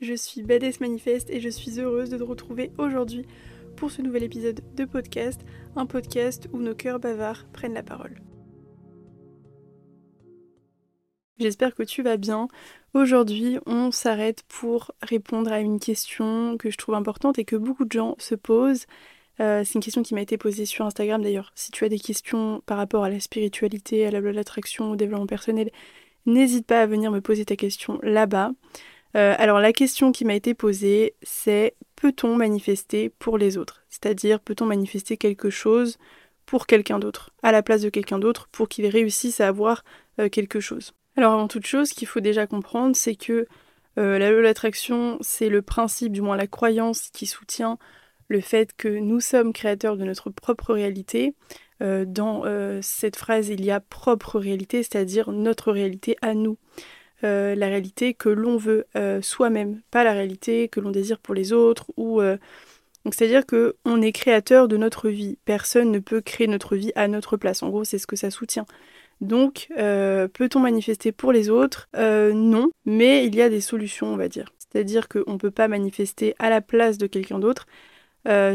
je suis Badass Manifeste et je suis heureuse de te retrouver aujourd'hui pour ce nouvel épisode de podcast, un podcast où nos cœurs bavards prennent la parole. J'espère que tu vas bien. Aujourd'hui, on s'arrête pour répondre à une question que je trouve importante et que beaucoup de gens se posent. Euh, c'est une question qui m'a été posée sur Instagram d'ailleurs. Si tu as des questions par rapport à la spiritualité, à la loi de l'attraction, au développement personnel, n'hésite pas à venir me poser ta question là-bas. Euh, alors la question qui m'a été posée, c'est peut-on manifester pour les autres? C'est-à-dire peut-on manifester quelque chose pour quelqu'un d'autre, à la place de quelqu'un d'autre, pour qu'il réussisse à avoir euh, quelque chose? Alors avant toute chose, ce qu'il faut déjà comprendre, c'est que euh, la loi de l'attraction, c'est le principe, du moins la croyance qui soutient le fait que nous sommes créateurs de notre propre réalité. dans cette phrase, il y a propre réalité, c'est-à-dire notre réalité à nous. Euh, la réalité que l'on veut euh, soi-même, pas la réalité que l'on désire pour les autres ou euh, c'est-à-dire que on est créateur de notre vie. Personne ne peut créer notre vie à notre place. En gros, c'est ce que ça soutient. Donc, peut-on manifester pour les autres? Non, mais il y a des solutions, on va dire. C'est-à-dire qu'on ne peut pas manifester à la place de quelqu'un d'autre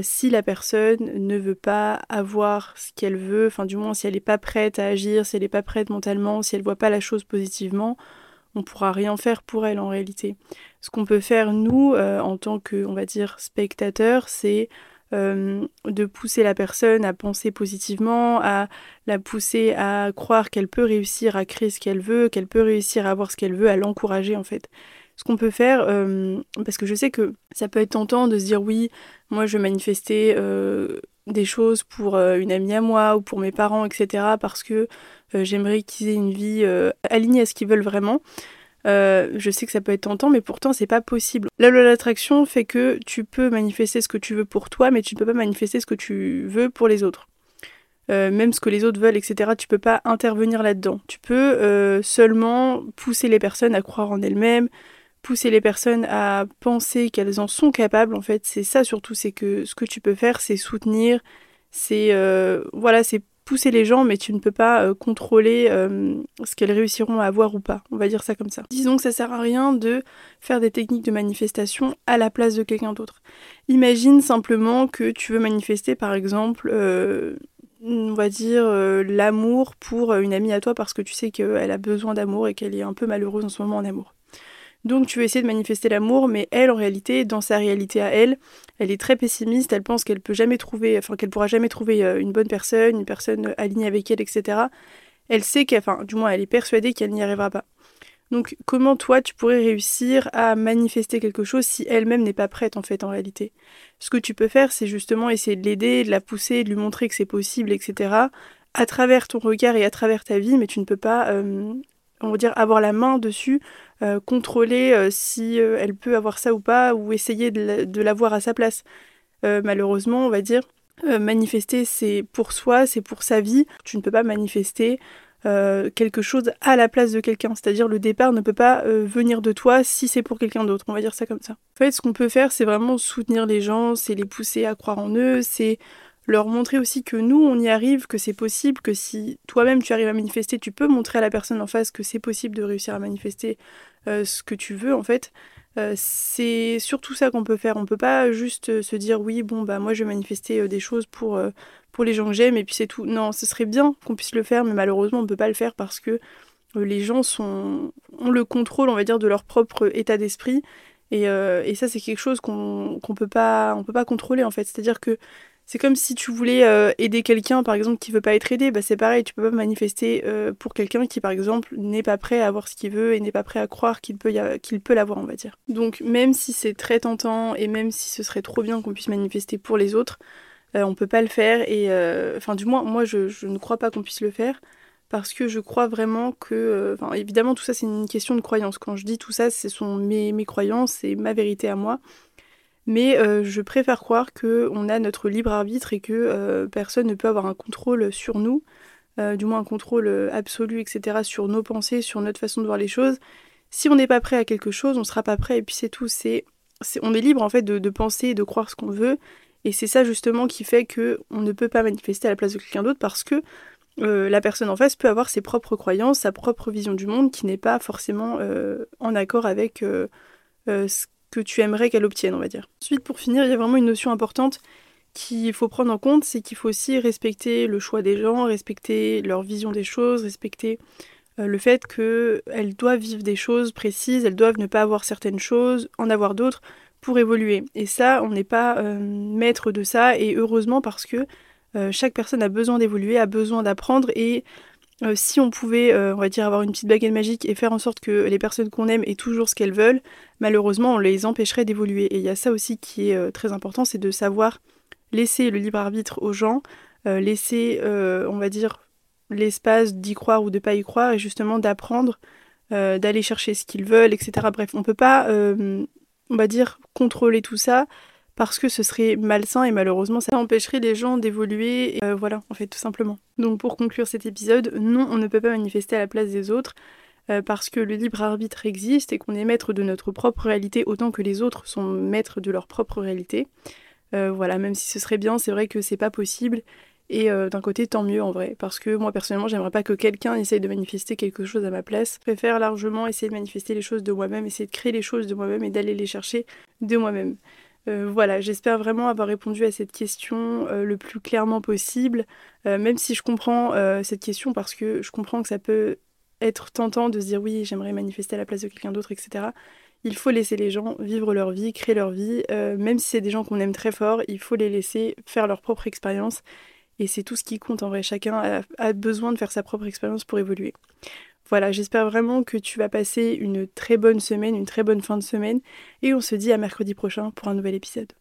si la personne ne veut pas avoir ce qu'elle veut, enfin du moins si elle n'est pas prête à agir, si elle n'est pas prête mentalement, si elle ne voit pas la chose positivement, on pourra rien faire pour elle en réalité. Ce qu'on peut faire nous euh, en tant que on va dire spectateur, c'est euh, de pousser la personne à penser positivement, à la pousser à croire qu'elle peut réussir à créer ce qu'elle veut, qu'elle peut réussir à avoir ce qu'elle veut, à l'encourager en fait. Ce qu'on peut faire, euh, parce que je sais que ça peut être tentant de se dire oui, moi je vais manifester des choses pour une amie à moi ou pour mes parents, etc. parce que j'aimerais qu'ils aient une vie euh, alignée à ce qu'ils veulent vraiment. Euh, je sais que ça peut être tentant, mais pourtant c'est pas possible. La loi de l'attraction fait que tu peux manifester ce que tu veux pour toi, mais tu ne peux pas manifester ce que tu veux pour les autres. même ce que les autres veulent, etc. Tu peux pas intervenir là-dedans. Tu peux seulement pousser les personnes à croire en elles-mêmes, pousser les personnes à penser qu'elles en sont capables. En fait, c'est ça surtout. C'est que ce que tu peux faire, c'est soutenir, c'est voilà, c'est pousser les gens, mais tu ne peux pas euh, contrôler euh, ce qu'elles réussiront à avoir ou pas. On va dire ça comme ça. Disons que ça sert à rien de faire des techniques de manifestation à la place de quelqu'un d'autre. Imagine simplement que tu veux manifester, par exemple, euh, on va dire l'amour pour une amie à toi parce que tu sais qu'elle a besoin d'amour et qu'elle est un peu malheureuse en ce moment en amour. Donc tu veux essayer de manifester l'amour, mais elle, en réalité, dans sa réalité à elle, elle est très pessimiste, elle pense qu'elle peut jamais trouver, enfin qu'elle pourra jamais trouver euh, une bonne personne, une personne alignée avec elle, etc. Elle sait qu'elle, enfin, du moins, elle est persuadée qu'elle n'y arrivera pas. Donc comment toi tu pourrais réussir à manifester quelque chose si elle-même n'est pas prête en fait en réalité? Ce que tu peux faire c'est justement essayer de l'aider, de la pousser, de lui montrer que c'est possible, etc. à travers ton regard et à travers ta vie, mais tu ne peux pas, euh, on va dire, avoir la main dessus euh, contrôler euh, si euh, elle peut avoir ça ou pas, ou essayer de l'avoir à sa place. malheureusement, on va dire, manifester c'est pour soi, c'est pour sa vie. Tu ne peux pas manifester quelque chose à la place de quelqu'un. C'est-à-dire le départ ne peut pas venir de toi si c'est pour quelqu'un d'autre. On va dire ça comme ça. En fait, ce qu'on peut faire, c'est vraiment soutenir les gens, c'est les pousser à croire en eux, c'est leur montrer aussi que nous, on y arrive, que c'est possible, que si toi-même tu arrives à manifester, tu peux montrer à la personne en face que c'est possible de réussir à manifester euh, ce que tu veux en fait. Euh, c'est surtout ça qu'on peut faire. On peut pas juste euh, se dire oui, bon bah moi je vais manifester des choses pour, pour les gens que j'aime et puis c'est tout. Non, ce serait bien qu'on puisse le faire, mais malheureusement on peut pas le faire parce que les gens sont ont le contrôle, on va dire, de leur propre état d'esprit. Et, et, ça c'est quelque chose qu'on qu'on peut peut pas contrôler en fait. C'est-à-dire que c'est comme si tu voulais euh, aider quelqu'un, par exemple, qui veut pas être aidé, bah c'est pareil, tu peux pas manifester euh, pour quelqu'un qui, par exemple, n'est pas prêt à avoir ce qu'il veut et n'est pas prêt à croire qu'il peut, qu'il peut l'avoir, on va dire. Donc, même si c'est très tentant et même si ce serait trop bien qu'on puisse manifester pour les autres, euh, on peut pas le faire et, enfin, du moins, moi, je, ne crois pas qu'on puisse le faire parce que je crois vraiment que, enfin, évidemment, tout ça, c'est une question de croyance. Quand je dis tout ça, ce sont mes, croyances, c'est ma vérité à moi mais euh, je préfère croire qu'on a notre libre arbitre et que euh, personne ne peut avoir un contrôle sur nous, euh, du moins un contrôle absolu, etc., sur nos pensées, sur notre façon de voir les choses. Si on n'est pas prêt à quelque chose, on ne sera pas prêt et puis c'est tout. C'est, on est libre en fait de, penser et de croire ce qu'on veut. Et c'est ça justement qui fait que on ne peut pas manifester à la place de quelqu'un d'autre parce que la personne en face peut avoir ses propres croyances, sa propre vision du monde qui n'est pas forcément en accord avec ce que tu aimerais qu'elle obtienne, on va dire. Ensuite, pour finir, il y a vraiment une notion importante qu'il faut prendre en compte, c'est qu'il faut aussi respecter le choix des gens, respecter leur vision des choses, respecter euh, le fait qu'elles doivent vivre des choses précises, elles doivent ne pas avoir certaines choses, en avoir d'autres pour évoluer. Et ça, on n'est pas euh, maître de ça, et heureusement parce que euh, chaque personne a besoin d'évoluer, a besoin d'apprendre, et si on pouvait, on va avoir une petite baguette magique et faire en sorte que les personnes qu'on aime aient toujours ce qu'elles veulent, malheureusement, on les empêcherait d'évoluer. Et il y a ça aussi qui est très important, c'est de savoir laisser le libre arbitre aux gens, laisser, on va dire, l'espace d'y croire ou de pas y croire et justement d'apprendre, euh, d'aller chercher ce qu'ils veulent, etc. Bref, on peut pas, euh, on va dire, contrôler tout ça parce que ce serait malsain et malheureusement ça empêcherait les gens d'évoluer. Euh, voilà, en fait, tout simplement. Donc pour conclure cet épisode, non, on ne peut pas manifester à la place des autres parce que le libre arbitre existe et qu'on est maître de notre propre réalité autant que les autres sont maîtres de leur propre réalité. voilà, même si ce serait bien, c'est vrai que c'est pas possible et euh, d'un côté, tant mieux en vrai, parce que moi personnellement, j'aimerais pas que quelqu'un essaye de manifester quelque chose à ma place. Je préfère largement essayer de manifester les choses de moi-même, essayer de créer les choses de moi-même et d'aller les chercher de moi-même. Euh, voilà, j'espère vraiment avoir répondu à cette question euh, le plus clairement possible, même si je comprends cette question parce que je comprends que ça peut être tentant de se dire oui, j'aimerais manifester à la place de quelqu'un d'autre, etc. Il faut laisser les gens vivre leur vie, créer leur vie, même si c'est des gens qu'on aime très fort, il faut les laisser faire leur propre expérience et c'est tout ce qui compte en vrai. Chacun a, besoin de faire sa propre expérience pour évoluer. Voilà, j'espère vraiment que tu vas passer une très bonne semaine, une très bonne fin de semaine. Et on se dit à mercredi prochain pour un nouvel épisode.